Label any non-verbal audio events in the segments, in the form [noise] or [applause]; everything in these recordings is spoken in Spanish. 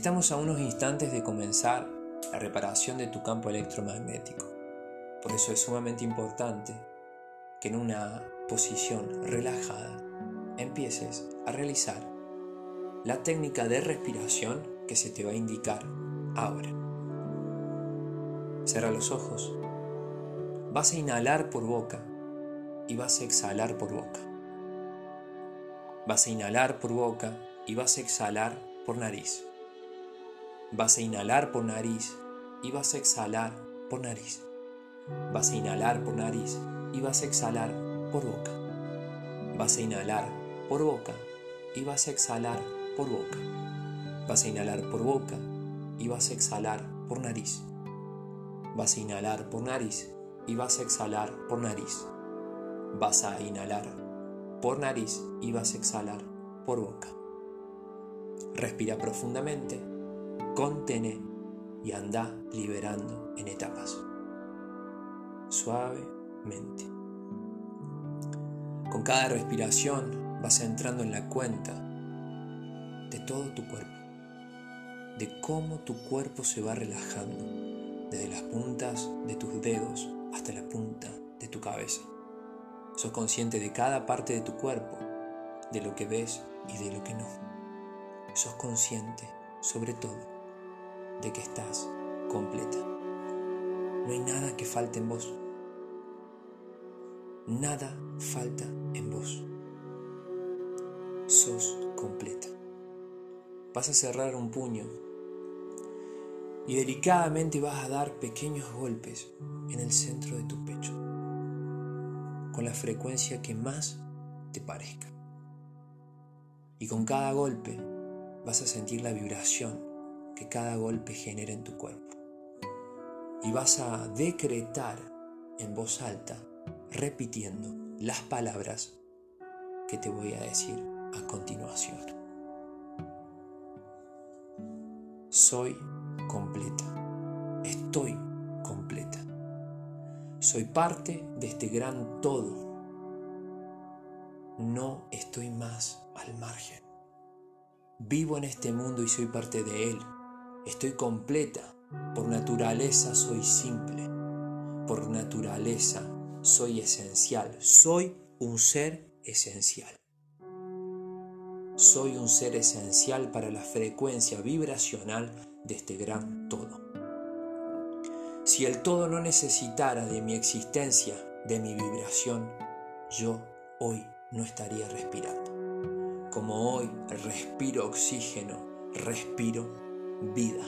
Estamos a unos instantes de comenzar la reparación de tu campo electromagnético. Por eso es sumamente importante que en una posición relajada empieces a realizar la técnica de respiración que se te va a indicar ahora. Cierra los ojos. Vas a inhalar por boca y vas a exhalar por boca. Vas a inhalar por boca y vas a exhalar por nariz. Vas a inhalar por nariz y vas a exhalar por nariz. Vas a inhalar por nariz y vas a exhalar por boca. Vas a inhalar por boca y vas a exhalar por boca. Vas a inhalar por boca y vas a exhalar por nariz. Vas a inhalar por nariz y vas a exhalar por nariz. Vas a inhalar por nariz y vas a exhalar por boca. Respira profundamente contene y anda liberando en etapas. Suavemente. Con cada respiración vas entrando en la cuenta de todo tu cuerpo, de cómo tu cuerpo se va relajando, desde las puntas de tus dedos hasta la punta de tu cabeza. Sos consciente de cada parte de tu cuerpo, de lo que ves y de lo que no. Sos consciente, sobre todo, de que estás completa. No hay nada que falte en vos. Nada falta en vos. Sos completa. Vas a cerrar un puño y delicadamente vas a dar pequeños golpes en el centro de tu pecho, con la frecuencia que más te parezca. Y con cada golpe vas a sentir la vibración que cada golpe genera en tu cuerpo. Y vas a decretar en voz alta, repitiendo las palabras que te voy a decir a continuación. Soy completa. Estoy completa. Soy parte de este gran todo. No estoy más al margen. Vivo en este mundo y soy parte de él. Estoy completa. Por naturaleza soy simple. Por naturaleza soy esencial. Soy un ser esencial. Soy un ser esencial para la frecuencia vibracional de este gran todo. Si el todo no necesitara de mi existencia, de mi vibración, yo hoy no estaría respirando. Como hoy respiro oxígeno, respiro vida.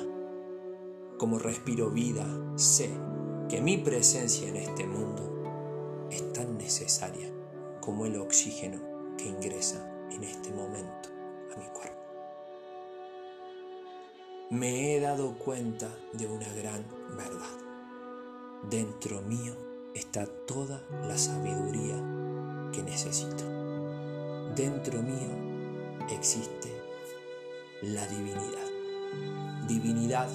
Como respiro vida, sé que mi presencia en este mundo es tan necesaria como el oxígeno que ingresa en este momento a mi cuerpo. Me he dado cuenta de una gran verdad. Dentro mío está toda la sabiduría que necesito. Dentro mío existe la divinidad divinidad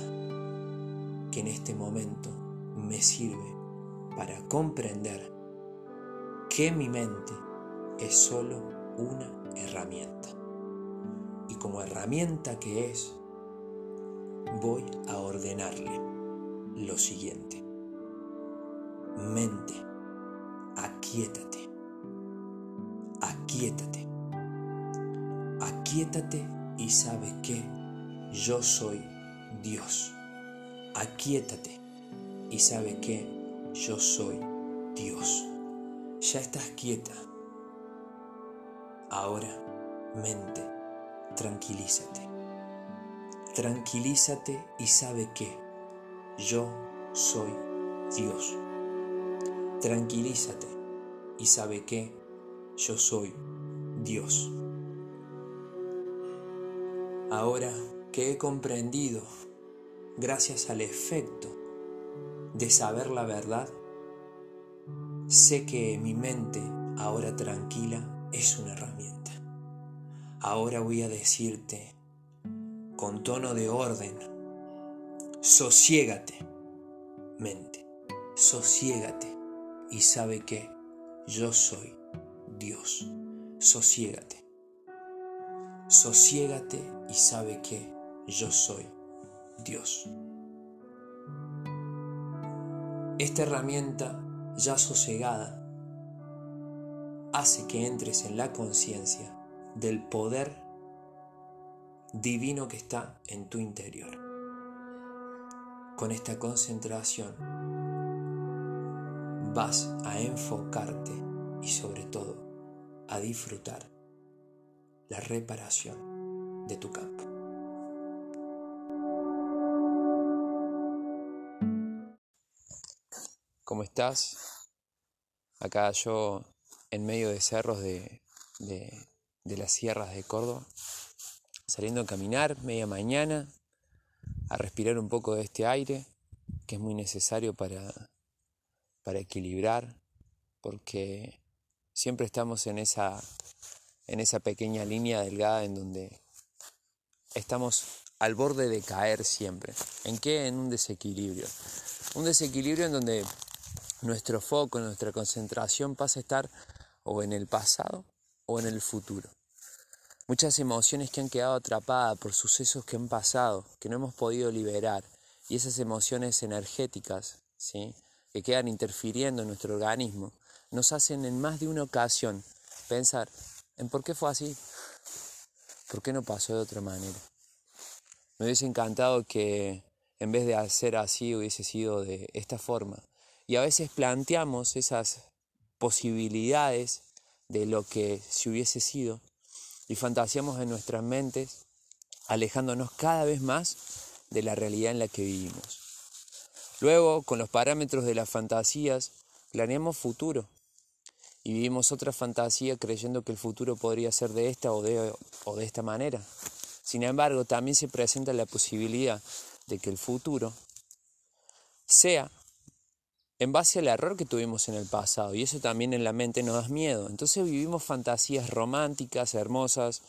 que en este momento me sirve para comprender que mi mente es solo una herramienta. Y como herramienta que es, voy a ordenarle lo siguiente. Mente, aquietate, aquietate, aquietate y sabe que yo soy Dios. Aquietate y sabe que yo soy Dios. Ya estás quieta. Ahora, mente, tranquilízate. Tranquilízate y sabe que yo soy Dios. Tranquilízate y sabe que yo soy Dios. Ahora que he comprendido gracias al efecto de saber la verdad, sé que mi mente, ahora tranquila, es una herramienta. Ahora voy a decirte con tono de orden, sosiégate, mente, sosiégate y sabe que yo soy Dios, sosiégate. Sosiégate y sabe que yo soy Dios. Esta herramienta ya sosegada hace que entres en la conciencia del poder divino que está en tu interior. Con esta concentración vas a enfocarte y sobre todo a disfrutar la reparación de tu campo. ¿Cómo estás? Acá yo en medio de cerros de, las sierras de Córdoba, saliendo a caminar media mañana, a respirar un poco de este aire, que es muy necesario para, para equilibrar, porque siempre estamos en esa, en esa pequeña línea delgada en donde estamos al borde de caer siempre. ¿En qué? En un desequilibrio. Un desequilibrio en donde nuestro foco, nuestra concentración pasa a estar o en el pasado o en el futuro. Muchas emociones que han quedado atrapadas por sucesos que han pasado, que no hemos podido liberar, y esas emociones energéticas, ¿sí? que quedan interfiriendo en nuestro organismo, nos hacen en más de una ocasión pensar en por qué fue así, por qué no pasó de otra manera. Me hubiese encantado que en vez de hacer así hubiese sido de esta forma, y a veces planteamos esas posibilidades de lo que si hubiese sido y fantaseamos en nuestras mentes alejándonos cada vez más de la realidad en la que vivimos. Luego, con los parámetros de las fantasías, planeamos futuro y vivimos otra fantasía creyendo que el futuro podría ser de esta o de, o de esta manera. Sin embargo, también se presenta la posibilidad de que el futuro sea en base al error que tuvimos en el pasado y eso también en la mente nos da miedo. Entonces vivimos fantasías románticas, hermosas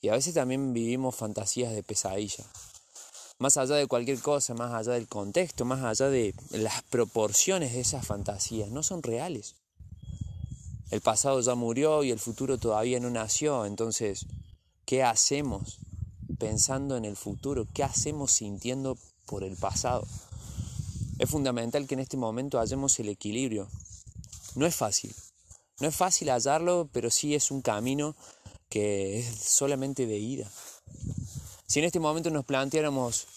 y a veces también vivimos fantasías de pesadilla. Más allá de cualquier cosa, más allá del contexto, más allá de las proporciones de esas fantasías, no son reales. El pasado ya murió y el futuro todavía no nació, entonces, ¿qué hacemos pensando en el futuro? ¿Qué hacemos sintiendo por el pasado? Es fundamental que en este momento hallemos el equilibrio. No es fácil, no es fácil hallarlo, pero sí es un camino que es solamente de ida. Si en este momento nos planteáramos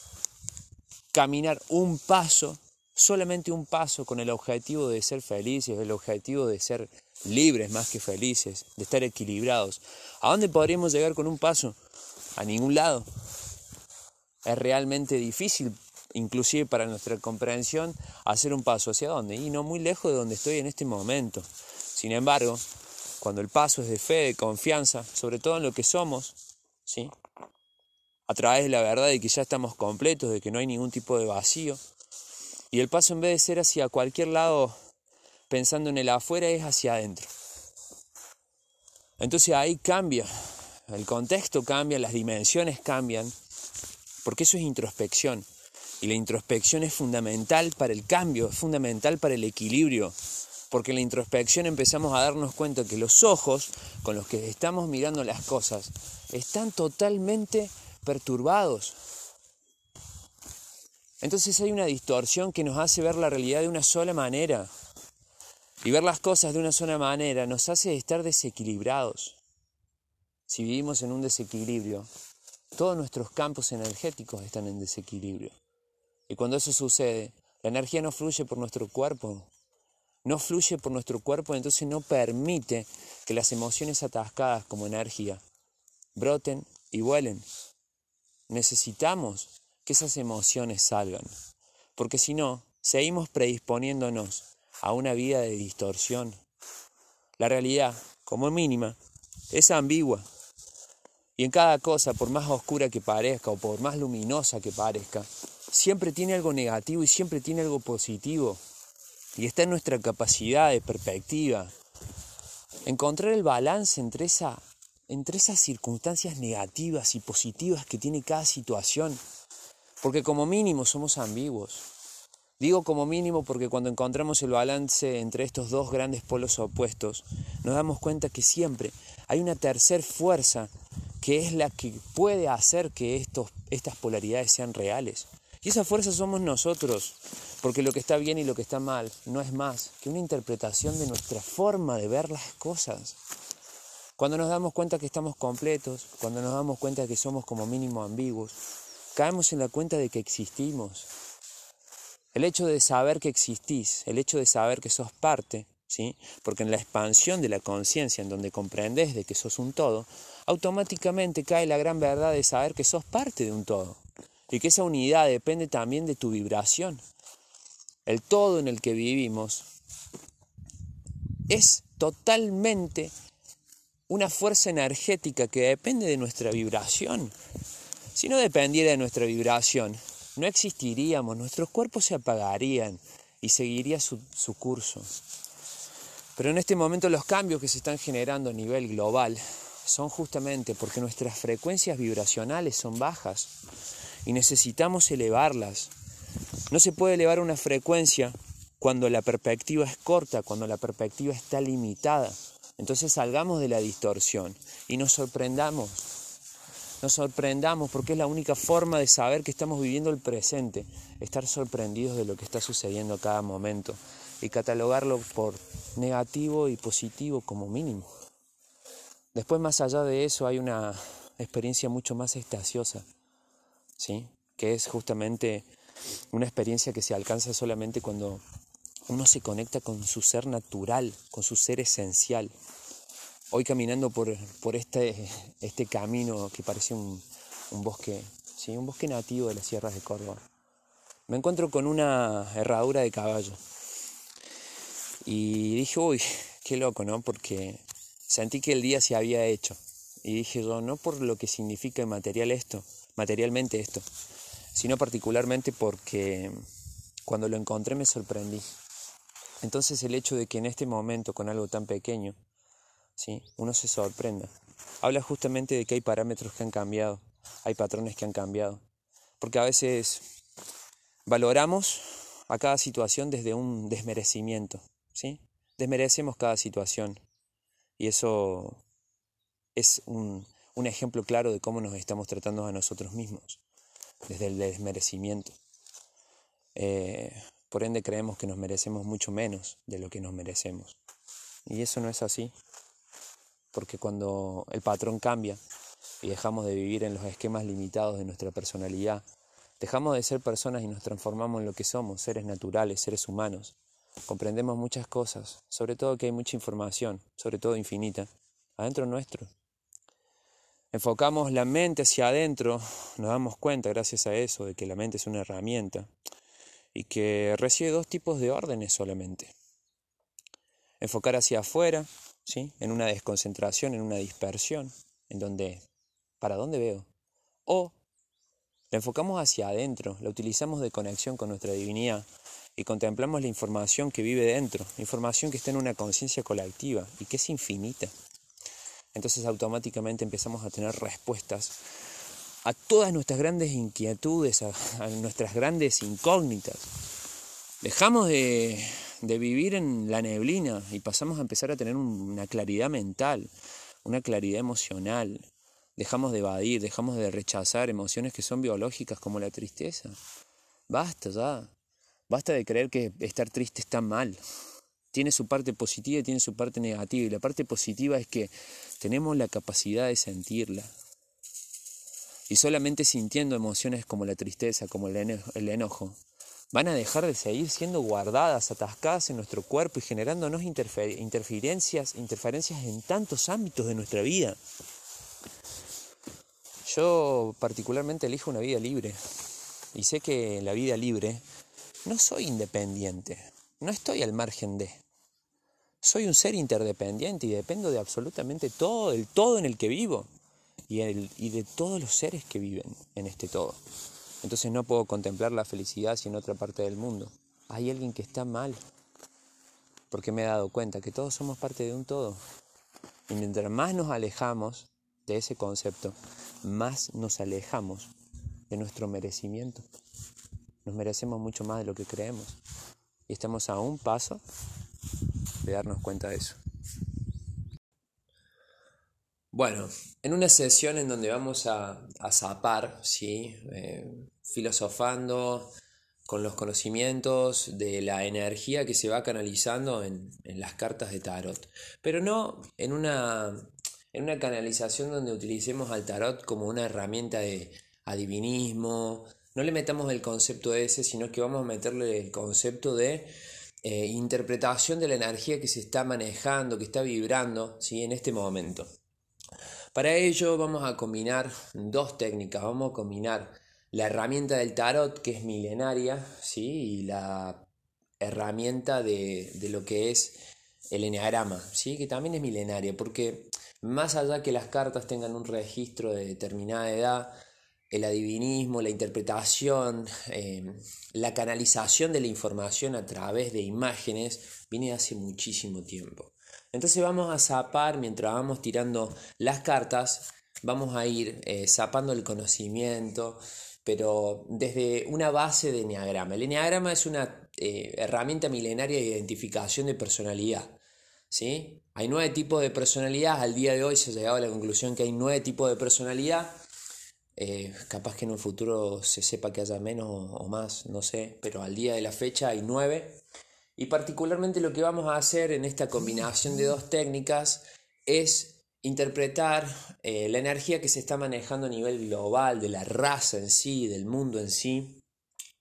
caminar un paso, solamente un paso con el objetivo de ser felices, el objetivo de ser libres más que felices, de estar equilibrados, ¿a dónde podríamos llegar con un paso? A ningún lado. Es realmente difícil inclusive para nuestra comprensión, hacer un paso hacia dónde, y no muy lejos de donde estoy en este momento. Sin embargo, cuando el paso es de fe, de confianza, sobre todo en lo que somos, ¿sí? a través de la verdad de que ya estamos completos, de que no hay ningún tipo de vacío, y el paso en vez de ser hacia cualquier lado pensando en el afuera es hacia adentro. Entonces ahí cambia, el contexto cambia, las dimensiones cambian, porque eso es introspección. Y la introspección es fundamental para el cambio, es fundamental para el equilibrio, porque en la introspección empezamos a darnos cuenta que los ojos con los que estamos mirando las cosas están totalmente perturbados. Entonces hay una distorsión que nos hace ver la realidad de una sola manera. Y ver las cosas de una sola manera nos hace estar desequilibrados. Si vivimos en un desequilibrio, todos nuestros campos energéticos están en desequilibrio. Y cuando eso sucede, la energía no fluye por nuestro cuerpo. No fluye por nuestro cuerpo, entonces no permite que las emociones atascadas como energía broten y vuelen. Necesitamos que esas emociones salgan, porque si no, seguimos predisponiéndonos a una vida de distorsión. La realidad, como mínima, es ambigua. Y en cada cosa, por más oscura que parezca o por más luminosa que parezca, siempre tiene algo negativo y siempre tiene algo positivo. Y está en nuestra capacidad de perspectiva. Encontrar el balance entre, esa, entre esas circunstancias negativas y positivas que tiene cada situación. Porque como mínimo somos ambiguos. Digo como mínimo porque cuando encontramos el balance entre estos dos grandes polos opuestos, nos damos cuenta que siempre hay una tercera fuerza que es la que puede hacer que estos, estas polaridades sean reales. Y esa fuerza somos nosotros, porque lo que está bien y lo que está mal no es más que una interpretación de nuestra forma de ver las cosas. Cuando nos damos cuenta que estamos completos, cuando nos damos cuenta que somos como mínimo ambiguos, caemos en la cuenta de que existimos. El hecho de saber que existís, el hecho de saber que sos parte, ¿sí? Porque en la expansión de la conciencia, en donde comprendes de que sos un todo, automáticamente cae la gran verdad de saber que sos parte de un todo y que esa unidad depende también de tu vibración. El todo en el que vivimos es totalmente una fuerza energética que depende de nuestra vibración. Si no dependiera de nuestra vibración, no existiríamos, nuestros cuerpos se apagarían y seguiría su, su curso. Pero en este momento los cambios que se están generando a nivel global son justamente porque nuestras frecuencias vibracionales son bajas y necesitamos elevarlas. No se puede elevar una frecuencia cuando la perspectiva es corta, cuando la perspectiva está limitada. Entonces salgamos de la distorsión y nos sorprendamos. Nos sorprendamos porque es la única forma de saber que estamos viviendo el presente, estar sorprendidos de lo que está sucediendo cada momento y catalogarlo por negativo y positivo como mínimo. Después más allá de eso hay una experiencia mucho más estaciosa, ¿sí? que es justamente una experiencia que se alcanza solamente cuando uno se conecta con su ser natural, con su ser esencial. Hoy caminando por, por este, este camino que parece un, un bosque, ¿sí? un bosque nativo de las sierras de Córdoba, me encuentro con una herradura de caballo. Y dije, uy, qué loco, ¿no? Porque sentí que el día se había hecho. Y dije yo, no por lo que significa material esto, materialmente esto, sino particularmente porque cuando lo encontré me sorprendí. Entonces el hecho de que en este momento, con algo tan pequeño, ¿sí? uno se sorprenda, habla justamente de que hay parámetros que han cambiado, hay patrones que han cambiado. Porque a veces valoramos a cada situación desde un desmerecimiento, ¿sí? Desmerecemos cada situación. Y eso es un, un ejemplo claro de cómo nos estamos tratando a nosotros mismos, desde el desmerecimiento. Eh, por ende creemos que nos merecemos mucho menos de lo que nos merecemos. Y eso no es así, porque cuando el patrón cambia y dejamos de vivir en los esquemas limitados de nuestra personalidad, dejamos de ser personas y nos transformamos en lo que somos, seres naturales, seres humanos. Comprendemos muchas cosas, sobre todo que hay mucha información, sobre todo infinita, adentro nuestro, enfocamos la mente hacia adentro, nos damos cuenta gracias a eso de que la mente es una herramienta y que recibe dos tipos de órdenes solamente. Enfocar hacia afuera, ¿sí? en una desconcentración, en una dispersión, en donde, ¿para dónde veo? O la enfocamos hacia adentro, la utilizamos de conexión con nuestra divinidad y contemplamos la información que vive dentro, información que está en una conciencia colectiva y que es infinita entonces automáticamente empezamos a tener respuestas a todas nuestras grandes inquietudes, a, nuestras grandes incógnitas. Dejamos de, vivir en la neblina y pasamos a empezar a tener una claridad mental, una claridad emocional. Dejamos de evadir, dejamos de rechazar emociones que son biológicas como la tristeza. Basta ya. Basta de creer que estar triste está mal tiene su parte positiva y tiene su parte negativa. Y la parte positiva es que tenemos la capacidad de sentirla. Y solamente sintiendo emociones como la tristeza, como el enojo, van a dejar de seguir siendo guardadas, atascadas en nuestro cuerpo y generándonos interferencias, interferencias en tantos ámbitos de nuestra vida. Yo particularmente elijo una vida libre y sé que en la vida libre no soy independiente, no estoy al margen de. Soy un ser interdependiente y dependo de absolutamente todo, del todo en el que vivo y, de todos los seres que viven en este todo. Entonces no puedo contemplar la felicidad si en otra parte del mundo hay alguien que está mal, porque me he dado cuenta que todos somos parte de un todo. Y mientras más nos alejamos de ese concepto, más nos alejamos de nuestro merecimiento. Nos merecemos mucho más de lo que creemos. Y estamos a un paso de darnos cuenta de eso. Bueno, en una sesión en donde vamos a, zapar, ¿sí? Eh, filosofando con los conocimientos de la energía que se va canalizando en, en las cartas de tarot, pero no en una, en una canalización donde utilicemos al tarot como una herramienta de adivinismo, no le metamos el concepto ese, sino que vamos a meterle el concepto de eh, interpretación de la energía que se está manejando, que está vibrando ¿sí? en este momento. Para ello vamos a combinar dos técnicas. Vamos a combinar la herramienta del tarot, que es milenaria, ¿sí? y la herramienta de, lo que es el enneagrama, ¿sí? que también es milenaria, porque más allá que las cartas tengan un registro de determinada edad, el adivinismo, la interpretación, eh, la canalización de la información a través de imágenes viene hace muchísimo tiempo. Entonces vamos a zapar mientras vamos tirando las cartas, vamos a ir eh, zapando el conocimiento, pero desde una base de enneagrama. El enneagrama es una eh, herramienta milenaria de identificación de personalidad. ¿sí? Hay nueve tipos de personalidad, al día de hoy se ha llegado a la conclusión que hay nueve tipos de personalidad. Eh, capaz que en un futuro se sepa que haya menos o más, no sé, pero al día de la fecha hay nueve. Y particularmente lo que vamos a hacer en esta combinación de dos técnicas es interpretar eh, la energía que se está manejando a nivel global, de la raza en sí, del mundo en sí,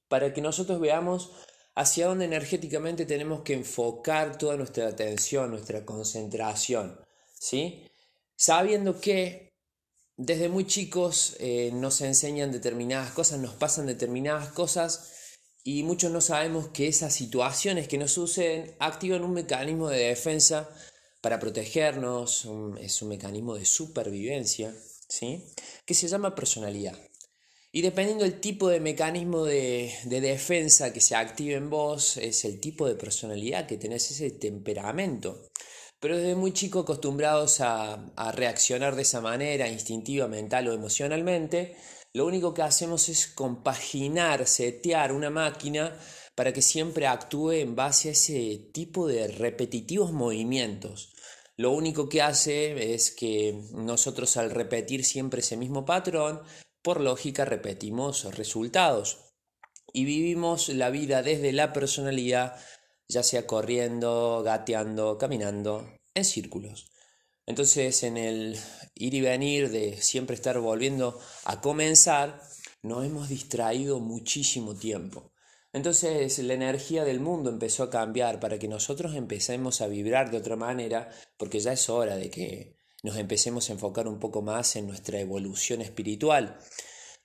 para que nosotros veamos hacia dónde energéticamente tenemos que enfocar toda nuestra atención, nuestra concentración, ¿sí? Sabiendo que desde muy chicos eh, nos enseñan determinadas cosas, nos pasan determinadas cosas y muchos no sabemos que esas situaciones que nos suceden activan un mecanismo de defensa para protegernos, es un mecanismo de supervivencia, ¿sí? que se llama personalidad. Y dependiendo del tipo de mecanismo de, de, defensa que se active en vos, es el tipo de personalidad que tenés, ese temperamento. Pero desde muy chico acostumbrados a, reaccionar de esa manera, instintiva, mental o emocionalmente, lo único que hacemos es compaginar, setear una máquina para que siempre actúe en base a ese tipo de repetitivos movimientos. Lo único que hace es que nosotros al repetir siempre ese mismo patrón, por lógica repetimos resultados y vivimos la vida desde la personalidad, ya sea corriendo, gateando, caminando, en círculos. Entonces en el ir y venir de siempre estar volviendo a comenzar, nos hemos distraído muchísimo tiempo. Entonces la energía del mundo empezó a cambiar para que nosotros empecemos a vibrar de otra manera, porque ya es hora de que nos empecemos a enfocar un poco más en nuestra evolución espiritual.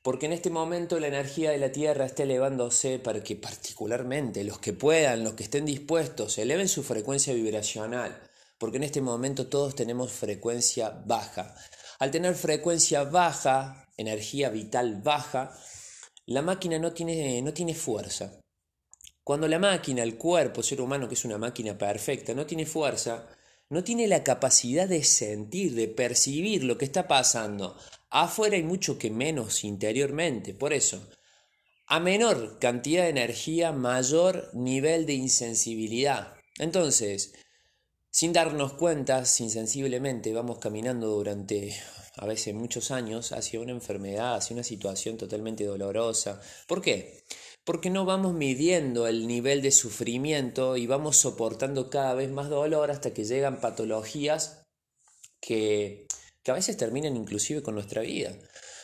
Porque en este momento la energía de la Tierra está elevándose para que particularmente los que puedan, los que estén dispuestos, eleven su frecuencia vibracional porque en este momento todos tenemos frecuencia baja. Al tener frecuencia baja, energía vital baja, la máquina no tiene, no tiene fuerza. Cuando la máquina, el cuerpo, ser humano, que es una máquina perfecta, no tiene fuerza, no tiene la capacidad de sentir, de percibir lo que está pasando afuera y mucho que menos interiormente. Por eso, a menor cantidad de energía, mayor nivel de insensibilidad. Entonces, sin darnos cuenta, insensiblemente, vamos caminando durante a veces muchos años hacia una enfermedad, hacia una situación totalmente dolorosa. ¿Por qué? Porque no vamos midiendo el nivel de sufrimiento y vamos soportando cada vez más dolor hasta que llegan patologías que, que a veces terminan inclusive con nuestra vida.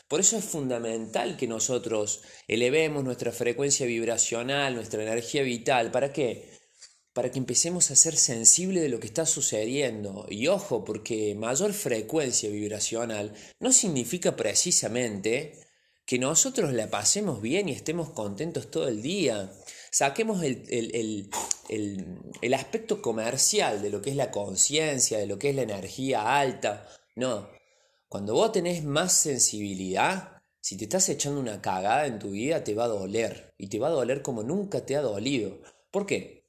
Por eso es fundamental que nosotros elevemos nuestra frecuencia vibracional, nuestra energía vital. ¿Para qué? para que empecemos a ser sensibles de lo que está sucediendo. Y ojo, porque mayor frecuencia vibracional no significa precisamente que nosotros la pasemos bien y estemos contentos todo el día. Saquemos el, el aspecto comercial de lo que es la conciencia, de lo que es la energía alta. No, cuando vos tenés más sensibilidad, si te estás echando una cagada en tu vida, te va a doler. Y te va a doler como nunca te ha dolido. ¿Por qué?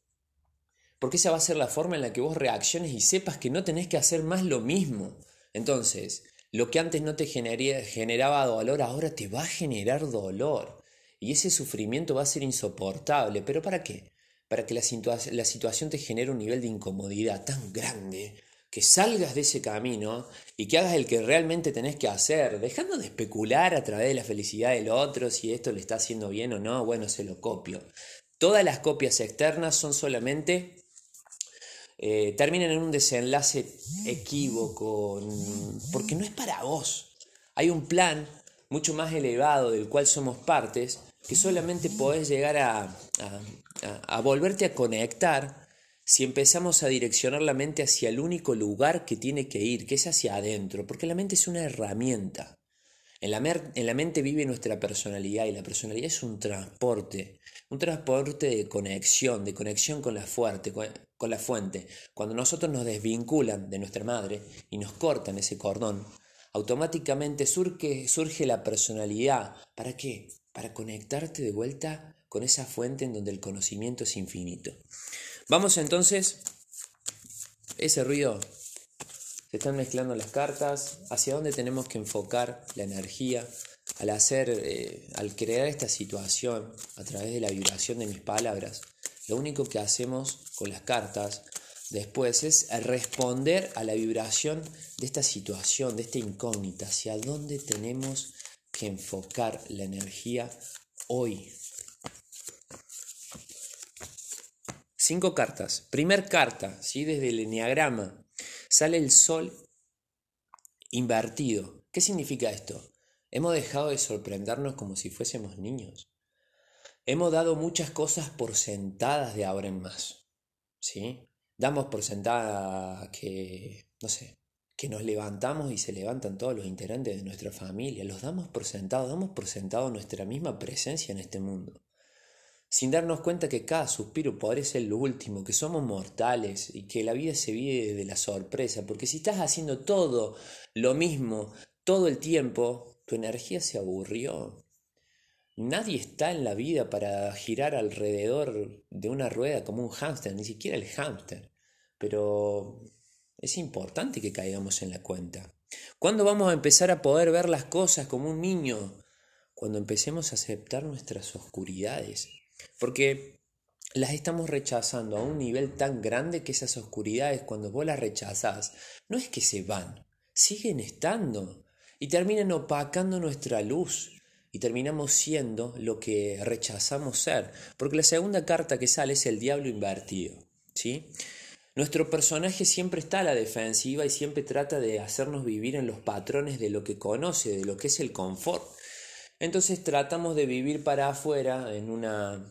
porque esa va a ser la forma en la que vos reacciones y sepas que no tenés que hacer más lo mismo. Entonces, lo que antes no te generaba dolor, ahora te va a generar dolor. Y ese sufrimiento va a ser insoportable. ¿Pero para qué? Para que la, la situación te genere un nivel de incomodidad tan grande que salgas de ese camino y que hagas el que realmente tenés que hacer, dejando de especular a través de la felicidad del otro, si esto le está haciendo bien o no, bueno, se lo copio. Todas las copias externas son solamente, eh, terminan en un desenlace equívoco, porque no es para vos. Hay un plan mucho más elevado del cual somos partes, que solamente podés llegar a, a volverte a conectar si empezamos a direccionar la mente hacia el único lugar que tiene que ir, que es hacia adentro, porque la mente es una herramienta. En la, en la, mente vive nuestra personalidad y la personalidad es un transporte, un transporte de conexión, de conexión con la, fuerte, con la fuente. Cuando nosotros nos desvinculan de nuestra madre y nos cortan ese cordón, automáticamente surge, surge la personalidad. ¿Para qué? Para conectarte de vuelta con esa fuente en donde el conocimiento es infinito. Vamos entonces, ese ruido, se están mezclando las cartas, hacia dónde tenemos que enfocar la energía al hacer, eh, al crear esta situación a través de la vibración de mis palabras. Lo único que hacemos con las cartas después es responder a la vibración de esta situación, de esta incógnita, hacia dónde tenemos que enfocar la energía hoy. Cinco cartas. Primer carta, ¿sí? desde el enneagrama, sale el sol invertido. ¿Qué significa esto? Hemos dejado de sorprendernos como si fuésemos niños. Hemos dado muchas cosas por sentadas de ahora en más. ¿Sí? Damos por sentada que, no sé, que nos levantamos y se levantan todos los integrantes de nuestra familia. Los damos por sentados, damos por sentado nuestra misma presencia en este mundo sin darnos cuenta que cada suspiro podría ser lo último, que somos mortales y que la vida se vive de la sorpresa, porque si estás haciendo todo lo mismo todo el tiempo, tu energía se aburrió. Nadie está en la vida para girar alrededor de una rueda como un hámster, ni siquiera el hámster. Pero es importante que caigamos en la cuenta. ¿Cuándo vamos a empezar a poder ver las cosas como un niño? Cuando empecemos a aceptar nuestras oscuridades, porque las estamos rechazando a un nivel tan grande que esas oscuridades cuando vos las rechazás, no es que se van, siguen estando y terminan opacando nuestra luz y terminamos siendo lo que rechazamos ser, porque la segunda carta que sale es el diablo invertido, ¿sí? Nuestro personaje siempre está a la defensiva y siempre trata de hacernos vivir en los patrones de lo que conoce, de lo que es el confort. Entonces tratamos de vivir para afuera en, una,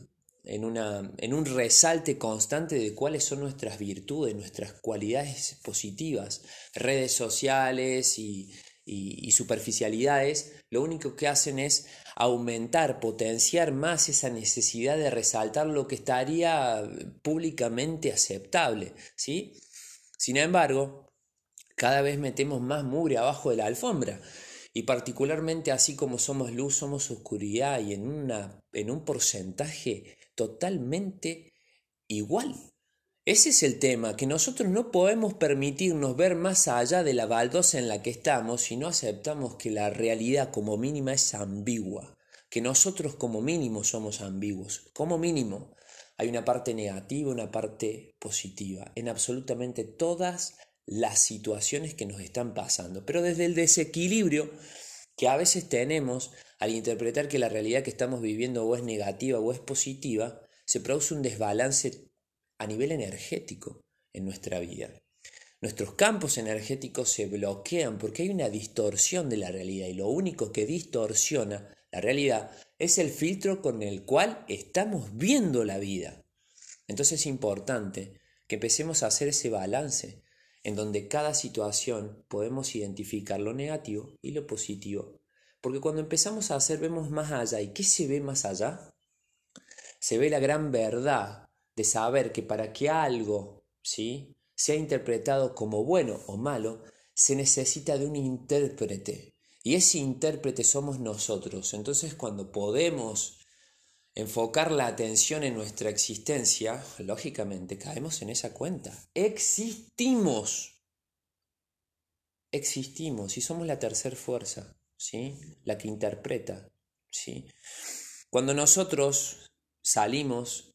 en, una, en un resalte constante de cuáles son nuestras virtudes, nuestras cualidades positivas. Redes sociales y, y, superficialidades lo único que hacen es aumentar, potenciar más esa necesidad de resaltar lo que estaría públicamente aceptable. ¿sí? Sin embargo, cada vez metemos más mugre abajo de la alfombra. Y particularmente así como somos luz, somos oscuridad y en, una, en un porcentaje totalmente igual. Ese es el tema, que nosotros no podemos permitirnos ver más allá de la baldosa en la que estamos si no aceptamos que la realidad como mínima es ambigua, que nosotros como mínimo somos ambiguos, como mínimo. Hay una parte negativa, una parte positiva, en absolutamente todas las situaciones que nos están pasando, pero desde el desequilibrio que a veces tenemos al interpretar que la realidad que estamos viviendo o es negativa o es positiva, se produce un desbalance a nivel energético en nuestra vida. Nuestros campos energéticos se bloquean porque hay una distorsión de la realidad y lo único que distorsiona la realidad es el filtro con el cual estamos viendo la vida. Entonces es importante que empecemos a hacer ese balance en donde cada situación podemos identificar lo negativo y lo positivo. Porque cuando empezamos a hacer vemos más allá. ¿Y qué se ve más allá? Se ve la gran verdad de saber que para que algo ¿sí? sea interpretado como bueno o malo, se necesita de un intérprete. Y ese intérprete somos nosotros. Entonces cuando podemos enfocar la atención en nuestra existencia, lógicamente caemos en esa cuenta. Existimos. Existimos y somos la tercera fuerza, ¿sí? La que interpreta, ¿sí? Cuando nosotros salimos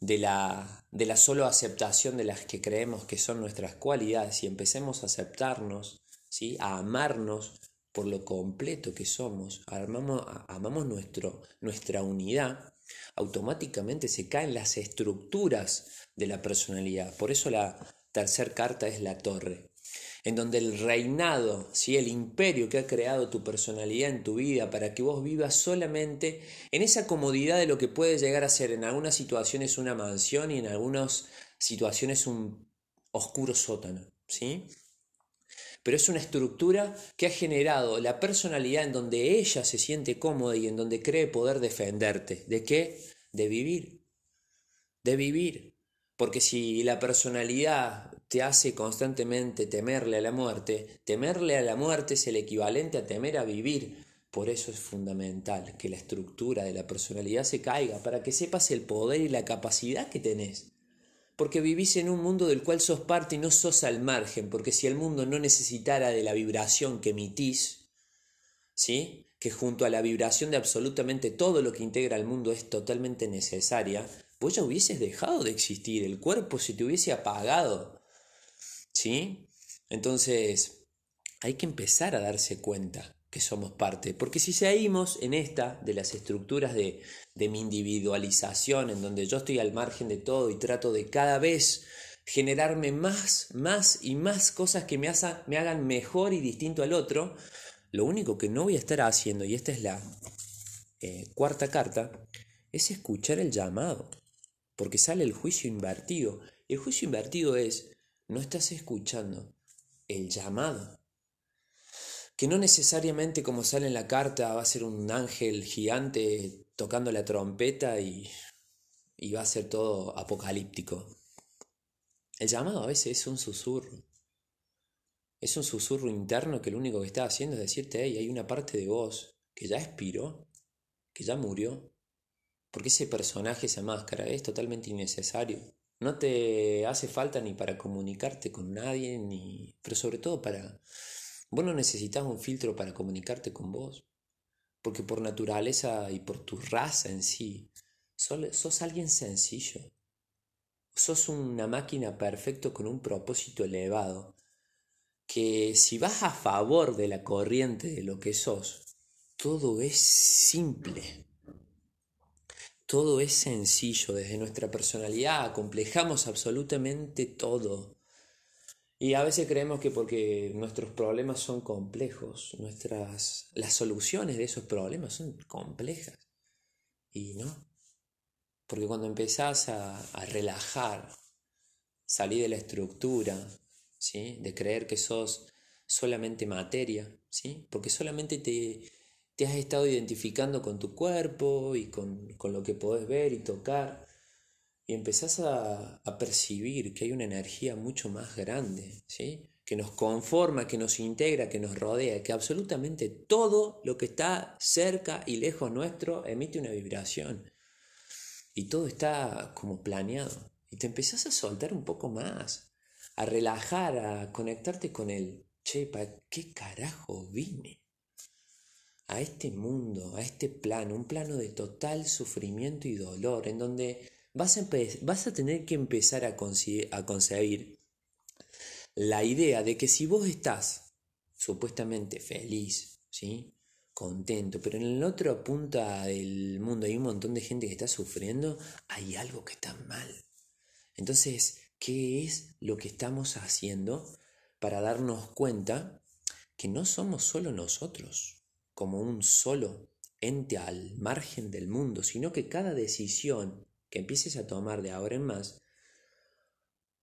de la, de la solo aceptación de las que creemos que son nuestras cualidades y empecemos a aceptarnos, ¿sí? a amarnos por lo completo que somos, amamos, amamos nuestro, nuestra unidad, automáticamente se caen las estructuras de la personalidad. Por eso la tercera carta es la torre en donde el reinado, ¿sí? el imperio que ha creado tu personalidad en tu vida para que vos vivas solamente en esa comodidad de lo que puede llegar a ser en algunas situaciones una mansión y en algunas situaciones un oscuro sótano. ¿sí? Pero es una estructura que ha generado la personalidad en donde ella se siente cómoda y en donde cree poder defenderte. ¿De qué? De vivir. De vivir. Porque si la personalidad te hace constantemente temerle a la muerte, temerle a la muerte es el equivalente a temer a vivir. Por eso es fundamental que la estructura de la personalidad se caiga, para que sepas el poder y la capacidad que tenés. Porque vivís en un mundo del cual sos parte y no sos al margen, porque si el mundo no necesitara de la vibración que emitís, ¿sí? que junto a la vibración de absolutamente todo lo que integra el mundo es totalmente necesaria, vos ya hubieses dejado de existir, el cuerpo se te hubiese apagado, ¿Sí? Entonces, hay que empezar a darse cuenta que somos parte, porque si seguimos en esta de las estructuras de, de mi individualización, en donde yo estoy al margen de todo y trato de cada vez generarme más, más y más cosas que me, me hagan mejor y distinto al otro, lo único que no voy a estar haciendo, y esta es la eh, cuarta carta, es escuchar el llamado, porque sale el juicio invertido. El juicio invertido es, no estás escuchando el llamado. Que no necesariamente como sale en la carta va a ser un ángel gigante tocando la trompeta y, y va a ser todo apocalíptico. El llamado a veces es un susurro. Es un susurro interno que lo único que está haciendo es decirte, hey, hay una parte de vos que ya expiró, que ya murió, porque ese personaje, esa máscara, es totalmente innecesario. No te hace falta ni para comunicarte con nadie, ni. pero sobre todo para. Vos no necesitas un filtro para comunicarte con vos. Porque por naturaleza y por tu raza en sí, sos alguien sencillo. Sos una máquina perfecta con un propósito elevado. Que si vas a favor de la corriente de lo que sos, todo es simple. Todo es sencillo, desde nuestra personalidad acomplejamos absolutamente todo. Y a veces creemos que porque nuestros problemas son complejos, nuestras las soluciones de esos problemas son complejas. Y no. Porque cuando empezás a, a relajar, salir de la estructura, ¿sí? de creer que sos solamente materia, ¿sí? porque solamente te, te has estado identificando con tu cuerpo y con, lo que podés ver y tocar. Y empezás a, a, percibir que hay una energía mucho más grande, ¿sí? que nos conforma, que nos integra, que nos rodea, que absolutamente todo lo que está cerca y lejos nuestro emite una vibración. Y todo está como planeado. Y te empezás a soltar un poco más, a relajar, a conectarte con el, che, ¿para qué carajo vine? a este mundo, a este plano, un plano de total sufrimiento y dolor, en donde vas a, vas a tener que empezar a, a concebir la idea de que si vos estás supuestamente feliz, ¿sí? contento, pero en la otra punta del mundo hay un montón de gente que está sufriendo, hay algo que está mal. Entonces, ¿qué es lo que estamos haciendo para darnos cuenta que no somos solo nosotros? como un solo ente al margen del mundo, sino que cada decisión empieces a tomar de ahora en más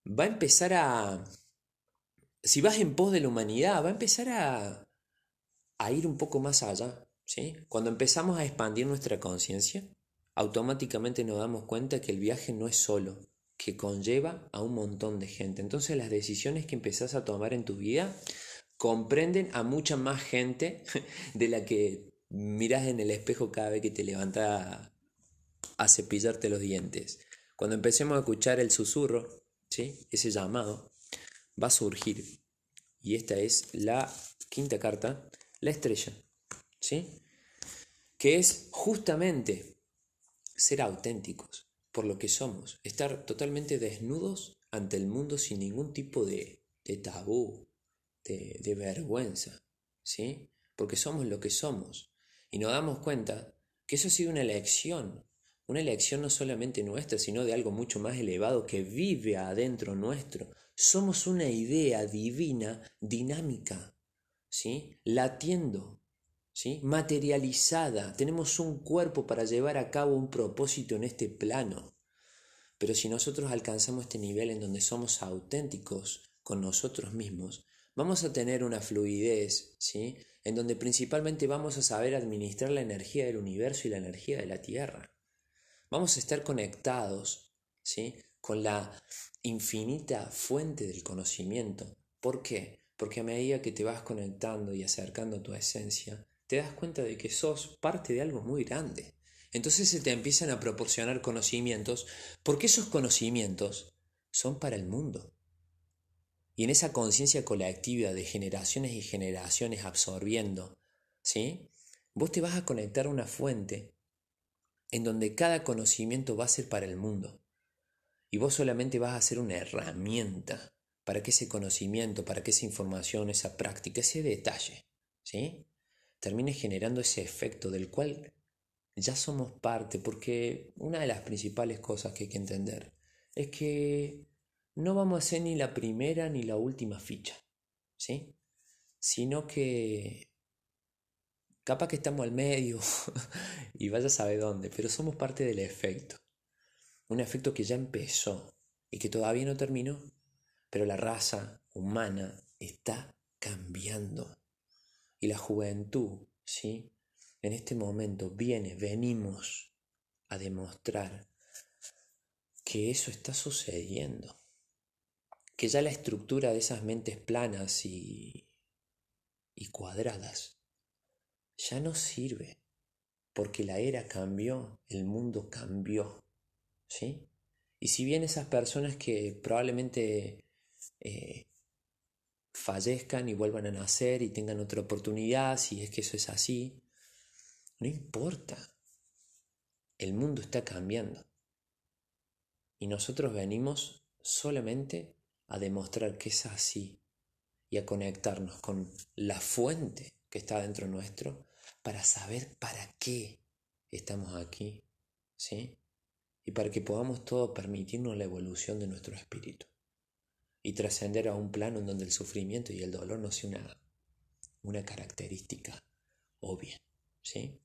va a empezar a, si vas en pos de la humanidad, va a empezar a, a ir un poco más allá. ¿sí? Cuando empezamos a expandir nuestra conciencia, automáticamente nos damos cuenta que el viaje no es solo, que conlleva a un montón de gente. Entonces las decisiones que empezás a tomar en tu vida comprenden a mucha más gente [laughs] de la que miras en el espejo cada vez que te levantas a, cepillarte los dientes. Cuando empecemos a escuchar el susurro, ¿sí? ese llamado, va a surgir. Y esta es la quinta carta, la estrella, ¿sí? que es justamente ser auténticos. por lo que somos, estar totalmente desnudos ante el mundo sin ningún tipo de, de tabú, de, de vergüenza, ¿sí? Porque somos lo que somos. Y nos damos cuenta que eso ha sido una elección, una elección no solamente nuestra, sino de algo mucho más elevado que vive adentro nuestro. Somos una idea divina, dinámica, ¿sí? Latiendo, ¿sí? Materializada. Tenemos un cuerpo para llevar a cabo un propósito en este plano. Pero si nosotros alcanzamos este nivel en donde somos auténticos con nosotros mismos, vamos a tener una fluidez, ¿sí? En donde principalmente vamos a saber administrar la energía del universo y la energía de la Tierra. Vamos a estar conectados, ¿sí? Con la infinita fuente del conocimiento. ¿Por qué? Porque a medida que te vas conectando y acercando a tu esencia, te das cuenta de que sos parte de algo muy grande. Entonces se te empiezan a proporcionar conocimientos, porque esos conocimientos son para el mundo. Y en esa conciencia colectiva de generaciones y generaciones absorbiendo, ¿sí? Vos te vas a conectar a una fuente en donde cada conocimiento va a ser para el mundo. Y vos solamente vas a ser una herramienta para que ese conocimiento, para que esa información, esa práctica, ese detalle, ¿sí? Termine generando ese efecto del cual ya somos parte, porque una de las principales cosas que hay que entender es que no vamos a ser ni la primera ni la última ficha, ¿sí? Sino que capaz que estamos al medio [laughs] y vaya a saber dónde, pero somos parte del efecto. Un efecto que ya empezó y que todavía no terminó, pero la raza humana está cambiando. Y la juventud, ¿sí? En este momento viene, venimos a demostrar que eso está sucediendo que ya la estructura de esas mentes planas y, y cuadradas ya no sirve, porque la era cambió, el mundo cambió, ¿sí? Y si bien esas personas que probablemente eh, fallezcan y vuelvan a nacer y tengan otra oportunidad, si es que eso es así, no importa, el mundo está cambiando. Y nosotros venimos solamente a demostrar que es así y a conectarnos con la fuente que está dentro nuestro para saber para qué estamos aquí, ¿sí? Y para que podamos todos permitirnos la evolución de nuestro espíritu y trascender a un plano en donde el sufrimiento y el dolor no sea una, una característica obvia, ¿sí?